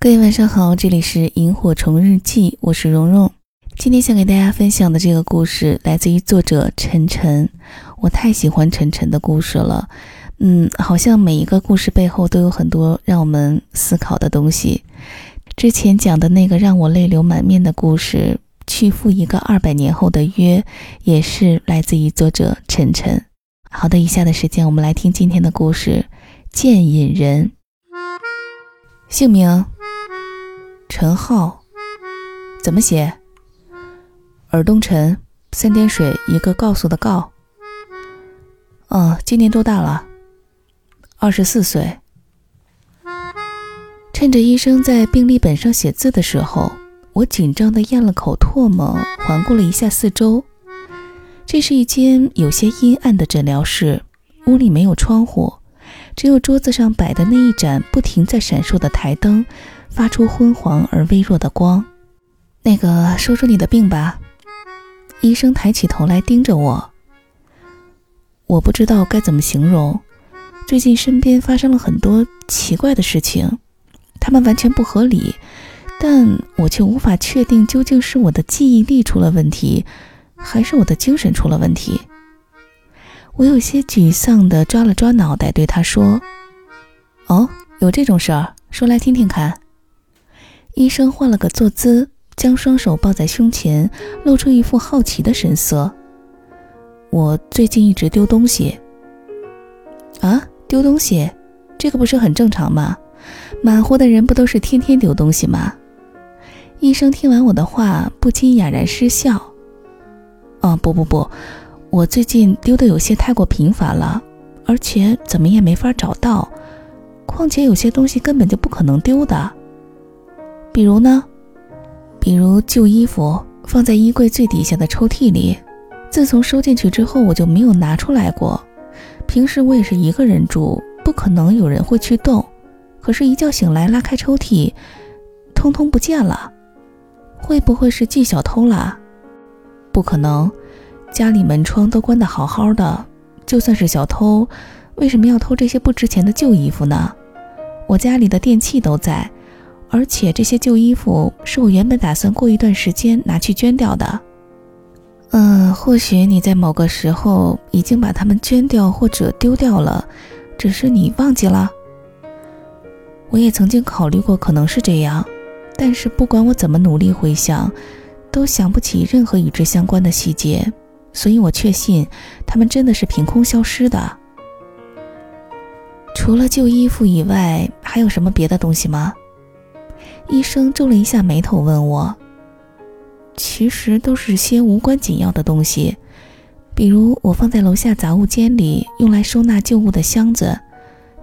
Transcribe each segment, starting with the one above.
各位晚上好，这里是萤火虫日记，我是蓉蓉。今天想给大家分享的这个故事来自于作者晨晨。我太喜欢晨晨的故事了，嗯，好像每一个故事背后都有很多让我们思考的东西。之前讲的那个让我泪流满面的故事，去赴一个二百年后的约，也是来自于作者晨晨。好的，以下的时间我们来听今天的故事，《剑引人》。姓名。陈浩，怎么写？尔东陈，三点水一个告诉的告。嗯，今年多大了？二十四岁。趁着医生在病历本上写字的时候，我紧张的咽了口唾沫，环顾了一下四周。这是一间有些阴暗的诊疗室，屋里没有窗户，只有桌子上摆的那一盏不停在闪烁的台灯。发出昏黄而微弱的光。那个，说说你的病吧。医生抬起头来盯着我。我不知道该怎么形容。最近身边发生了很多奇怪的事情，他们完全不合理，但我却无法确定究竟是我的记忆力出了问题，还是我的精神出了问题。我有些沮丧地抓了抓脑袋，对他说：“哦，有这种事儿，说来听听看。”医生换了个坐姿，将双手抱在胸前，露出一副好奇的神色。我最近一直丢东西。啊，丢东西，这个不是很正常吗？满活的人不都是天天丢东西吗？医生听完我的话，不禁哑然失笑。哦，不不不，我最近丢的有些太过频繁了，而且怎么也没法找到。况且有些东西根本就不可能丢的。比如呢？比如旧衣服放在衣柜最底下的抽屉里，自从收进去之后，我就没有拿出来过。平时我也是一个人住，不可能有人会去动。可是，一觉醒来，拉开抽屉，通通不见了。会不会是进小偷了？不可能，家里门窗都关得好好的。就算是小偷，为什么要偷这些不值钱的旧衣服呢？我家里的电器都在。而且这些旧衣服是我原本打算过一段时间拿去捐掉的。嗯，或许你在某个时候已经把它们捐掉或者丢掉了，只是你忘记了。我也曾经考虑过可能是这样，但是不管我怎么努力回想，都想不起任何与之相关的细节，所以我确信它们真的是凭空消失的。除了旧衣服以外，还有什么别的东西吗？医生皱了一下眉头，问我：“其实都是些无关紧要的东西，比如我放在楼下杂物间里用来收纳旧物的箱子，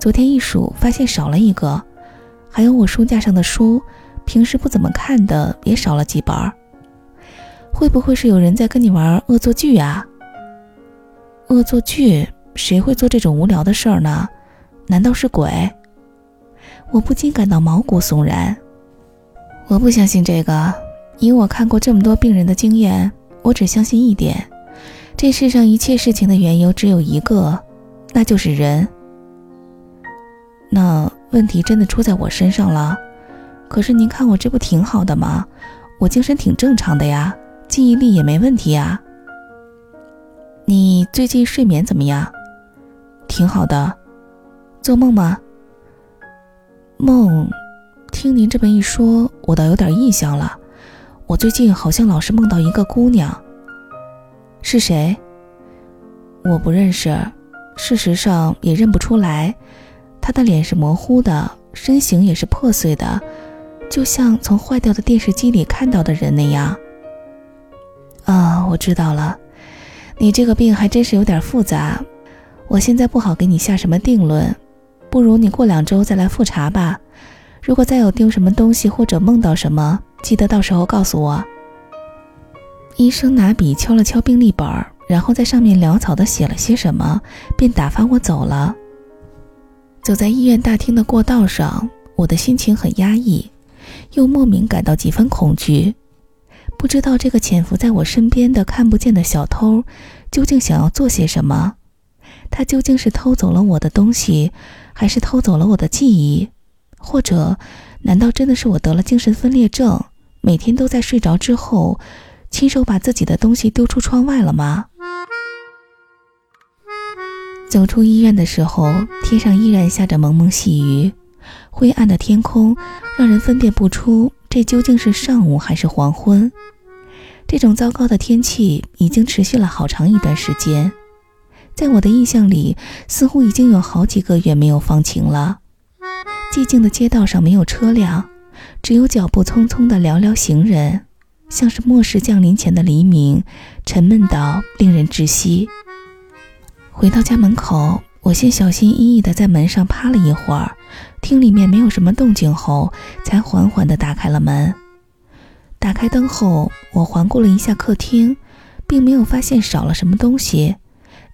昨天一数发现少了一个；还有我书架上的书，平时不怎么看的也少了几本儿。会不会是有人在跟你玩恶作剧啊？恶作剧？谁会做这种无聊的事儿呢？难道是鬼？”我不禁感到毛骨悚然。我不相信这个。以我看过这么多病人的经验，我只相信一点：这世上一切事情的缘由只有一个，那就是人。那问题真的出在我身上了？可是您看我这不挺好的吗？我精神挺正常的呀，记忆力也没问题呀。你最近睡眠怎么样？挺好的。做梦吗？梦。听您这么一说，我倒有点印象了。我最近好像老是梦到一个姑娘。是谁？我不认识，事实上也认不出来。她的脸是模糊的，身形也是破碎的，就像从坏掉的电视机里看到的人那样。我知道了，你这个病还真是有点复杂。我现在不好给你下什么定论，不如你过两周再来复查吧。如果再有丢什么东西或者梦到什么，记得到时候告诉我。医生拿笔敲了敲病历本，然后在上面潦草地写了些什么，便打发我走了。走在医院大厅的过道上，我的心情很压抑，又莫名感到几分恐惧。不知道这个潜伏在我身边的看不见的小偷，究竟想要做些什么？他究竟是偷走了我的东西，还是偷走了我的记忆？或者，难道真的是我得了精神分裂症，每天都在睡着之后，亲手把自己的东西丢出窗外了吗？走出医院的时候，天上依然下着蒙蒙细雨，灰暗的天空让人分辨不出这究竟是上午还是黄昏。这种糟糕的天气已经持续了好长一段时间，在我的印象里，似乎已经有好几个月没有放晴了。寂静的街道上没有车辆，只有脚步匆匆的寥寥行人，像是末世降临前的黎明，沉闷到令人窒息。回到家门口，我先小心翼翼地在门上趴了一会儿，听里面没有什么动静后，才缓缓地打开了门。打开灯后，我环顾了一下客厅，并没有发现少了什么东西，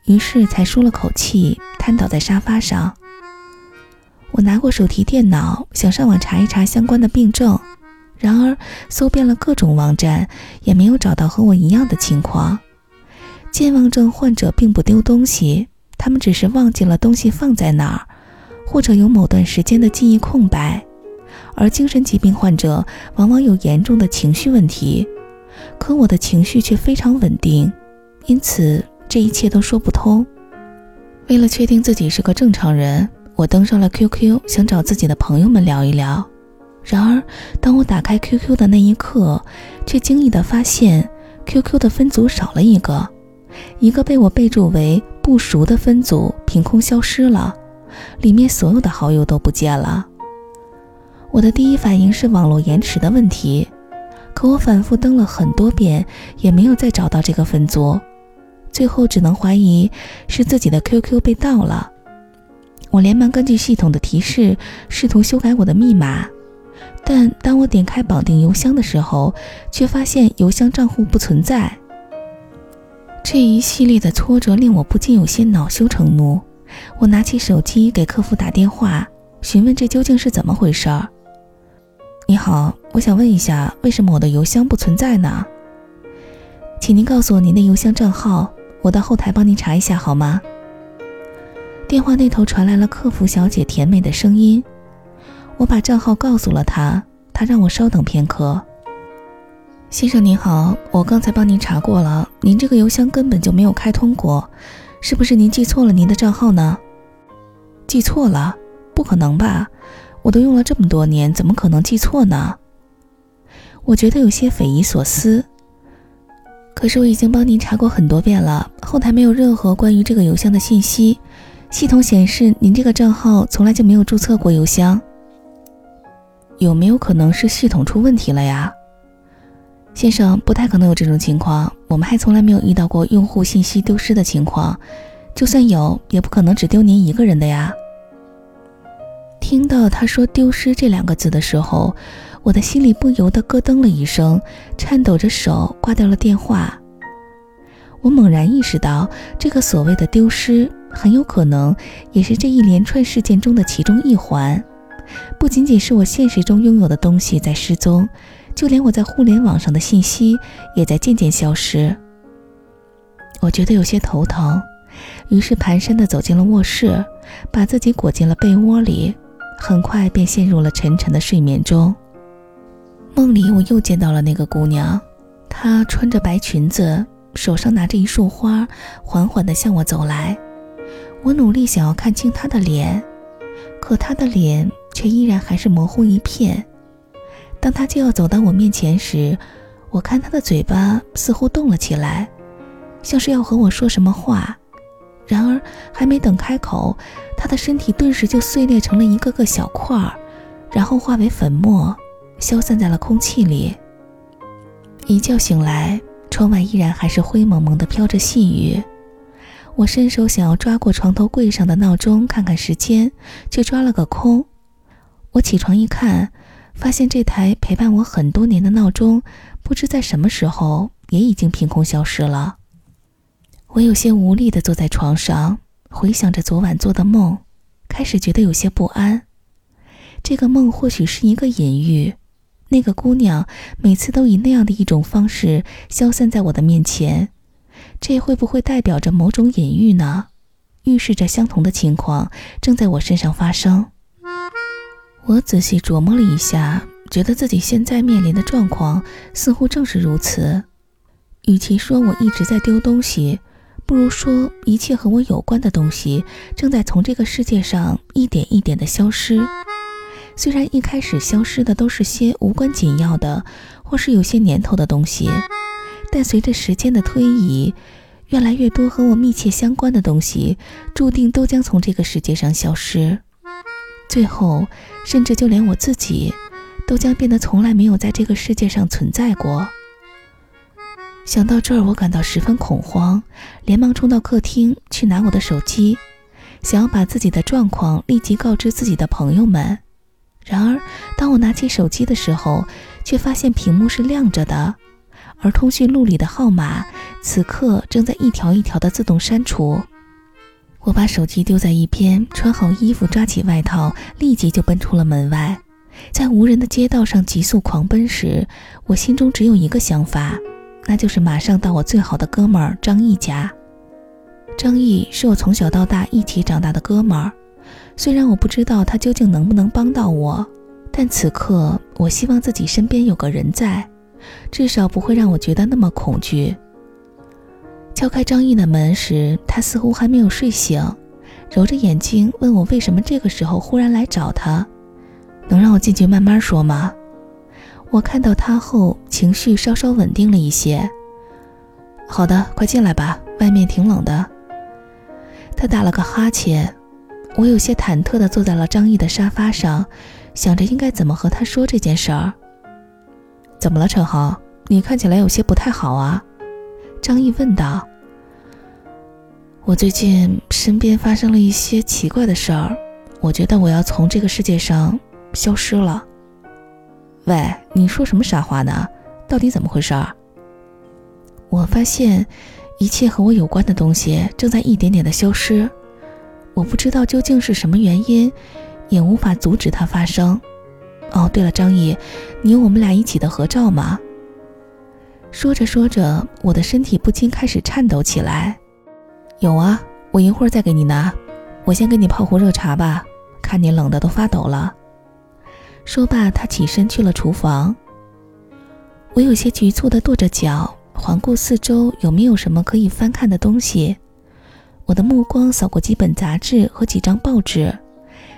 于是才舒了口气，瘫倒在沙发上。我拿过手提电脑，想上网查一查相关的病症，然而搜遍了各种网站，也没有找到和我一样的情况。健忘症患者并不丢东西，他们只是忘记了东西放在哪儿，或者有某段时间的记忆空白。而精神疾病患者往往有严重的情绪问题，可我的情绪却非常稳定，因此这一切都说不通。为了确定自己是个正常人，我登上了 QQ，想找自己的朋友们聊一聊。然而，当我打开 QQ 的那一刻，却惊异地发现 QQ 的分组少了一个。一个被我备注为不熟的分组凭空消失了，里面所有的好友都不见了。我的第一反应是网络延迟的问题，可我反复登了很多遍，也没有再找到这个分组，最后只能怀疑是自己的 QQ 被盗了。我连忙根据系统的提示试图修改我的密码，但当我点开绑定邮箱的时候，却发现邮箱账户不存在。这一系列的挫折令我不禁有些恼羞成怒。我拿起手机给客服打电话，询问这究竟是怎么回事儿。你好，我想问一下，为什么我的邮箱不存在呢？请您告诉我您的邮箱账号，我到后台帮您查一下好吗？电话那头传来了客服小姐甜美的声音。我把账号告诉了她，她让我稍等片刻。先生您好，我刚才帮您查过了，您这个邮箱根本就没有开通过，是不是您记错了您的账号呢？记错了？不可能吧，我都用了这么多年，怎么可能记错呢？我觉得有些匪夷所思。可是我已经帮您查过很多遍了，后台没有任何关于这个邮箱的信息，系统显示您这个账号从来就没有注册过邮箱。有没有可能是系统出问题了呀？先生，不太可能有这种情况。我们还从来没有遇到过用户信息丢失的情况，就算有，也不可能只丢您一个人的呀。听到他说“丢失”这两个字的时候，我的心里不由得咯噔了一声，颤抖着手挂掉了电话。我猛然意识到，这个所谓的丢失，很有可能也是这一连串事件中的其中一环。不仅仅是我现实中拥有的东西在失踪。就连我在互联网上的信息也在渐渐消失。我觉得有些头疼，于是蹒跚地走进了卧室，把自己裹进了被窝里，很快便陷入了沉沉的睡眠中。梦里我又见到了那个姑娘，她穿着白裙子，手上拿着一束花，缓缓地向我走来。我努力想要看清她的脸，可她的脸却依然还是模糊一片。当他就要走到我面前时，我看他的嘴巴似乎动了起来，像是要和我说什么话。然而，还没等开口，他的身体顿时就碎裂成了一个个小块儿，然后化为粉末，消散在了空气里。一觉醒来，窗外依然还是灰蒙蒙的飘着细雨。我伸手想要抓过床头柜上的闹钟看看时间，却抓了个空。我起床一看。发现这台陪伴我很多年的闹钟，不知在什么时候也已经凭空消失了。我有些无力地坐在床上，回想着昨晚做的梦，开始觉得有些不安。这个梦或许是一个隐喻，那个姑娘每次都以那样的一种方式消散在我的面前，这会不会代表着某种隐喻呢？预示着相同的情况正在我身上发生。我仔细琢磨了一下，觉得自己现在面临的状况似乎正是如此。与其说我一直在丢东西，不如说一切和我有关的东西正在从这个世界上一点一点的消失。虽然一开始消失的都是些无关紧要的，或是有些年头的东西，但随着时间的推移，越来越多和我密切相关的东西，注定都将从这个世界上消失。最后，甚至就连我自己，都将变得从来没有在这个世界上存在过。想到这儿，我感到十分恐慌，连忙冲到客厅去拿我的手机，想要把自己的状况立即告知自己的朋友们。然而，当我拿起手机的时候，却发现屏幕是亮着的，而通讯录里的号码此刻正在一条一条的自动删除。我把手机丢在一边，穿好衣服，抓起外套，立即就奔出了门外。在无人的街道上急速狂奔时，我心中只有一个想法，那就是马上到我最好的哥们儿张毅家。张毅是我从小到大一起长大的哥们儿，虽然我不知道他究竟能不能帮到我，但此刻我希望自己身边有个人在，至少不会让我觉得那么恐惧。敲开张毅的门时，他似乎还没有睡醒，揉着眼睛问我为什么这个时候忽然来找他，能让我进去慢慢说吗？我看到他后，情绪稍稍稳定了一些。好的，快进来吧，外面挺冷的。他打了个哈欠，我有些忐忑地坐在了张毅的沙发上，想着应该怎么和他说这件事儿。怎么了，陈豪？你看起来有些不太好啊。张毅问道。我最近身边发生了一些奇怪的事儿，我觉得我要从这个世界上消失了。喂，你说什么傻话呢？到底怎么回事？我发现一切和我有关的东西正在一点点的消失，我不知道究竟是什么原因，也无法阻止它发生。哦，对了，张毅，你有我们俩一起的合照吗？说着说着，我的身体不禁开始颤抖起来。有啊，我一会儿再给你拿。我先给你泡壶热茶吧，看你冷的都发抖了。说罢，他起身去了厨房。我有些局促地跺着脚，环顾四周，有没有什么可以翻看的东西。我的目光扫过几本杂志和几张报纸，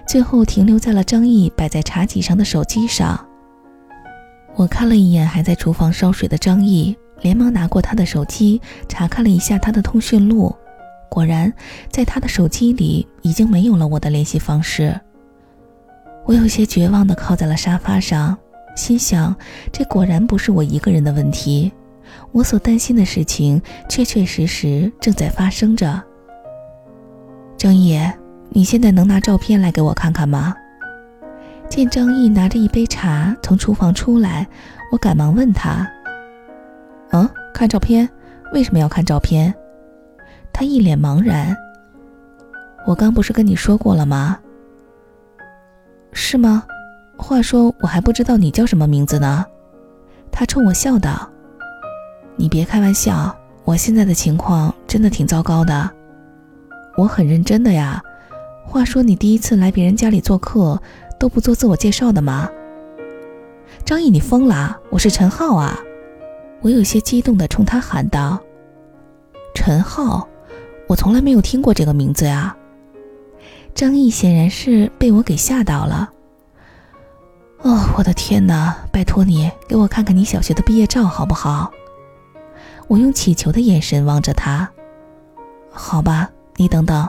最后停留在了张毅摆在茶几上的手机上。我看了一眼还在厨房烧水的张毅，连忙拿过他的手机，查看了一下他的通讯录。果然，在他的手机里已经没有了我的联系方式。我有些绝望地靠在了沙发上，心想：这果然不是我一个人的问题，我所担心的事情确确实实正在发生着。张毅，你现在能拿照片来给我看看吗？见张毅拿着一杯茶从厨房出来，我赶忙问他：“嗯，看照片？为什么要看照片？”他一脸茫然。我刚不是跟你说过了吗？是吗？话说我还不知道你叫什么名字呢。他冲我笑道：“你别开玩笑，我现在的情况真的挺糟糕的。我很认真的呀。话说你第一次来别人家里做客都不做自我介绍的吗？”张毅，你疯了！我是陈浩啊！我有些激动地冲他喊道：“陈浩。”我从来没有听过这个名字呀。张毅显然是被我给吓到了。哦，我的天哪！拜托你给我看看你小学的毕业照好不好？我用乞求的眼神望着他。好吧，你等等。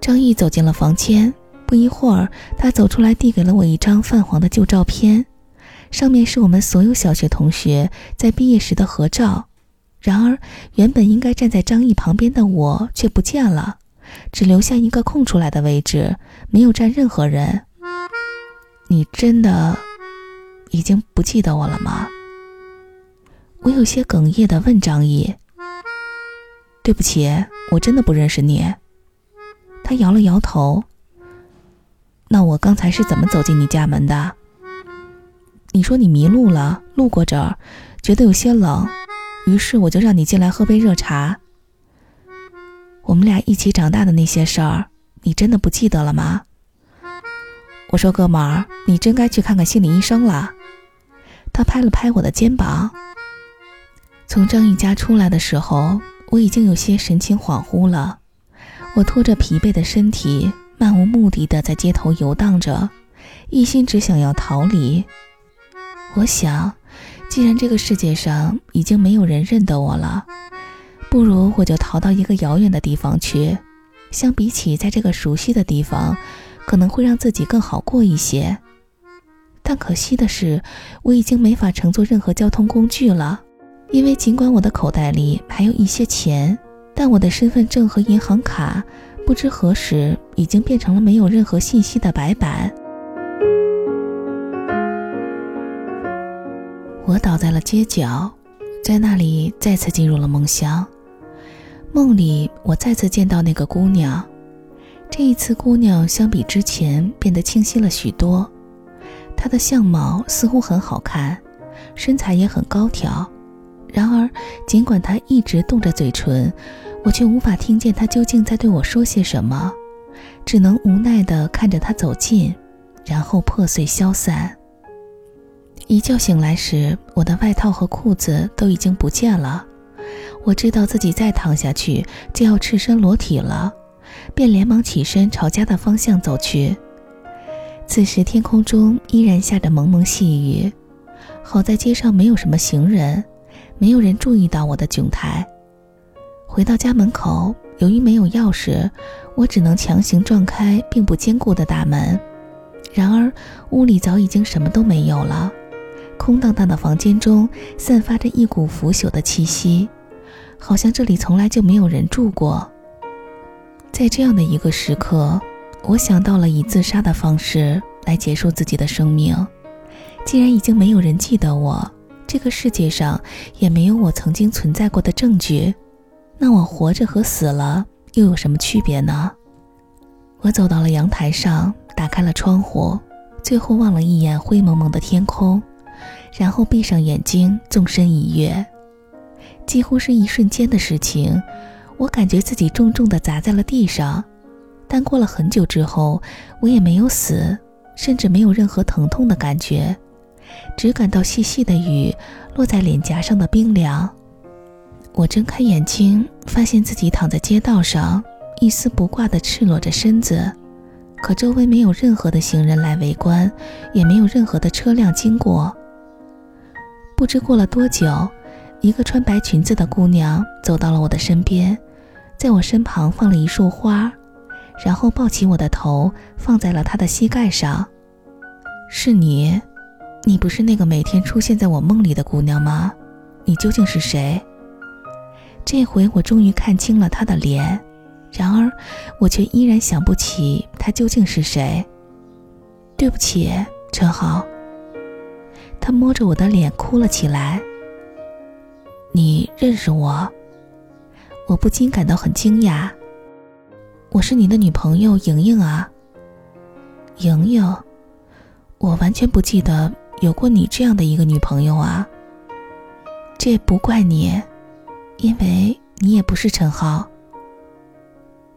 张毅走进了房间，不一会儿，他走出来递给了我一张泛黄的旧照片，上面是我们所有小学同学在毕业时的合照。然而，原本应该站在张毅旁边的我却不见了，只留下一个空出来的位置，没有站任何人。你真的已经不记得我了吗？我有些哽咽地问张毅。对不起，我真的不认识你。他摇了摇头。那我刚才是怎么走进你家门的？你说你迷路了，路过这儿，觉得有些冷。于是我就让你进来喝杯热茶。我们俩一起长大的那些事儿，你真的不记得了吗？我说：“哥们儿，你真该去看看心理医生了。”他拍了拍我的肩膀。从张毅家出来的时候，我已经有些神情恍惚了。我拖着疲惫的身体，漫无目的的在街头游荡着，一心只想要逃离。我想，既然这个世界上已经没有人认得我了，不如我就逃到一个遥远的地方去。相比起在这个熟悉的地方，可能会让自己更好过一些。但可惜的是，我已经没法乘坐任何交通工具了。因为尽管我的口袋里还有一些钱，但我的身份证和银行卡不知何时已经变成了没有任何信息的白板。我倒在了街角，在那里再次进入了梦乡。梦里，我再次见到那个姑娘。这一次，姑娘相比之前变得清晰了许多。她的相貌似乎很好看，身材也很高挑。然而，尽管她一直动着嘴唇，我却无法听见她究竟在对我说些什么，只能无奈地看着她走近，然后破碎消散。一觉醒来时，我的外套和裤子都已经不见了。我知道自己再躺下去就要赤身裸体了，便连忙起身朝家的方向走去。此时天空中依然下着蒙蒙细雨，好在街上没有什么行人。没有人注意到我的窘态。回到家门口，由于没有钥匙，我只能强行撞开并不坚固的大门。然而，屋里早已经什么都没有了，空荡荡的房间中散发着一股腐朽的气息，好像这里从来就没有人住过。在这样的一个时刻，我想到了以自杀的方式来结束自己的生命。既然已经没有人记得我。这个世界上也没有我曾经存在过的证据，那我活着和死了又有什么区别呢？我走到了阳台上，打开了窗户，最后望了一眼灰蒙蒙的天空，然后闭上眼睛，纵身一跃。几乎是一瞬间的事情，我感觉自己重重地砸在了地上，但过了很久之后，我也没有死，甚至没有任何疼痛的感觉。只感到细细的雨落在脸颊上的冰凉。我睁开眼睛，发现自己躺在街道上，一丝不挂地赤裸着身子。可周围没有任何的行人来围观，也没有任何的车辆经过。不知过了多久，一个穿白裙子的姑娘走到了我的身边，在我身旁放了一束花，然后抱起我的头放在了她的膝盖上。是你。你不是那个每天出现在我梦里的姑娘吗？你究竟是谁？这回我终于看清了她的脸，然而我却依然想不起她究竟是谁。对不起，陈豪。他摸着我的脸哭了起来。你认识我？我不禁感到很惊讶。我是你的女朋友莹莹啊。莹莹，我完全不记得。有过你这样的一个女朋友啊？这不怪你，因为你也不是陈浩。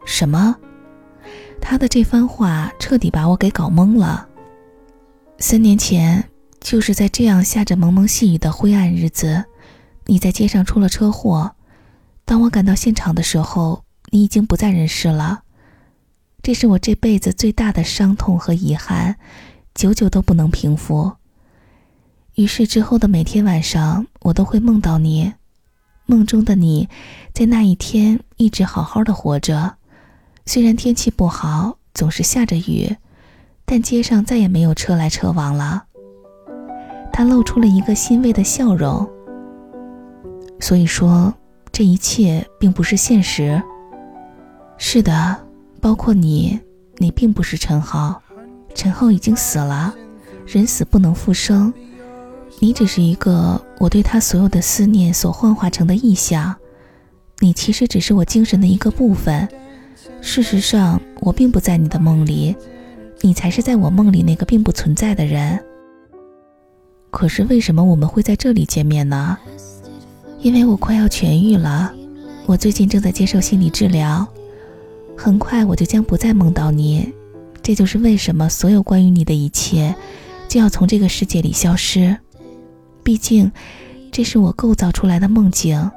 什么？他的这番话彻底把我给搞懵了。三年前，就是在这样下着蒙蒙细雨的灰暗日子，你在街上出了车祸。当我赶到现场的时候，你已经不在人世了。这是我这辈子最大的伤痛和遗憾，久久都不能平复。于是之后的每天晚上，我都会梦到你，梦中的你，在那一天一直好好的活着。虽然天气不好，总是下着雨，但街上再也没有车来车往了。他露出了一个欣慰的笑容。所以说，这一切并不是现实。是的，包括你，你并不是陈浩，陈浩已经死了，人死不能复生。你只是一个我对他所有的思念所幻化成的意象，你其实只是我精神的一个部分。事实上，我并不在你的梦里，你才是在我梦里那个并不存在的人。可是为什么我们会在这里见面呢？因为我快要痊愈了，我最近正在接受心理治疗，很快我就将不再梦到你，这就是为什么所有关于你的一切，就要从这个世界里消失。毕竟，这是我构造出来的梦境。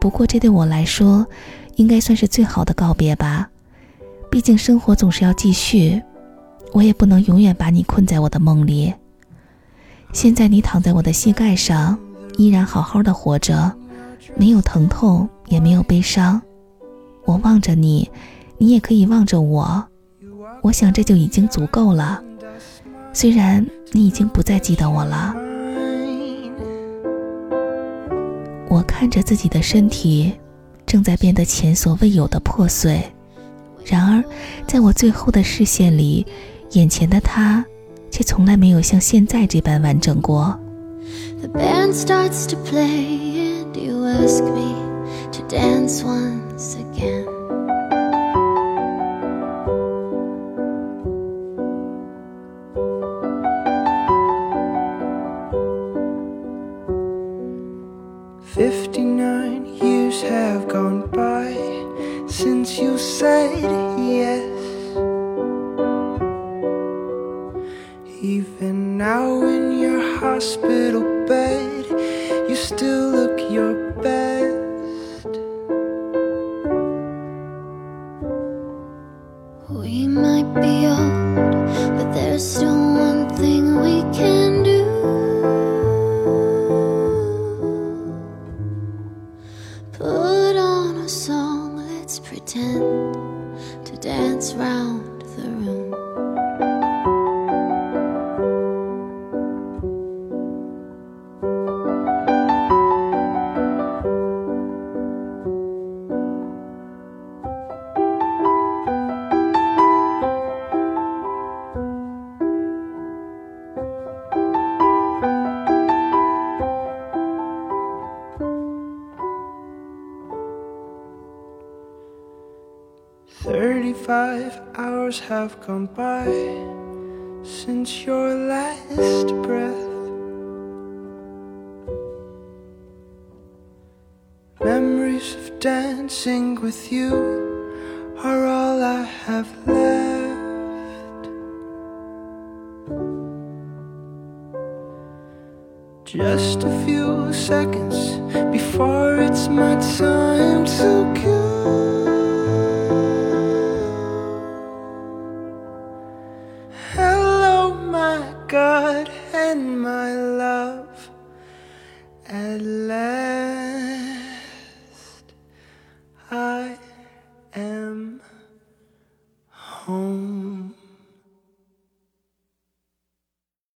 不过，这对我来说，应该算是最好的告别吧。毕竟，生活总是要继续，我也不能永远把你困在我的梦里。现在，你躺在我的膝盖上，依然好好的活着，没有疼痛，也没有悲伤。我望着你，你也可以望着我。我想，这就已经足够了。虽然你已经不再记得我了。我看着自己的身体，正在变得前所未有的破碎。然而，在我最后的视线里，眼前的他，却从来没有像现在这般完整过。The band starts to play, and you ask me to dance once again. To dance round Memories of dancing with you are all I have left. Just a few seconds before it's my time to go.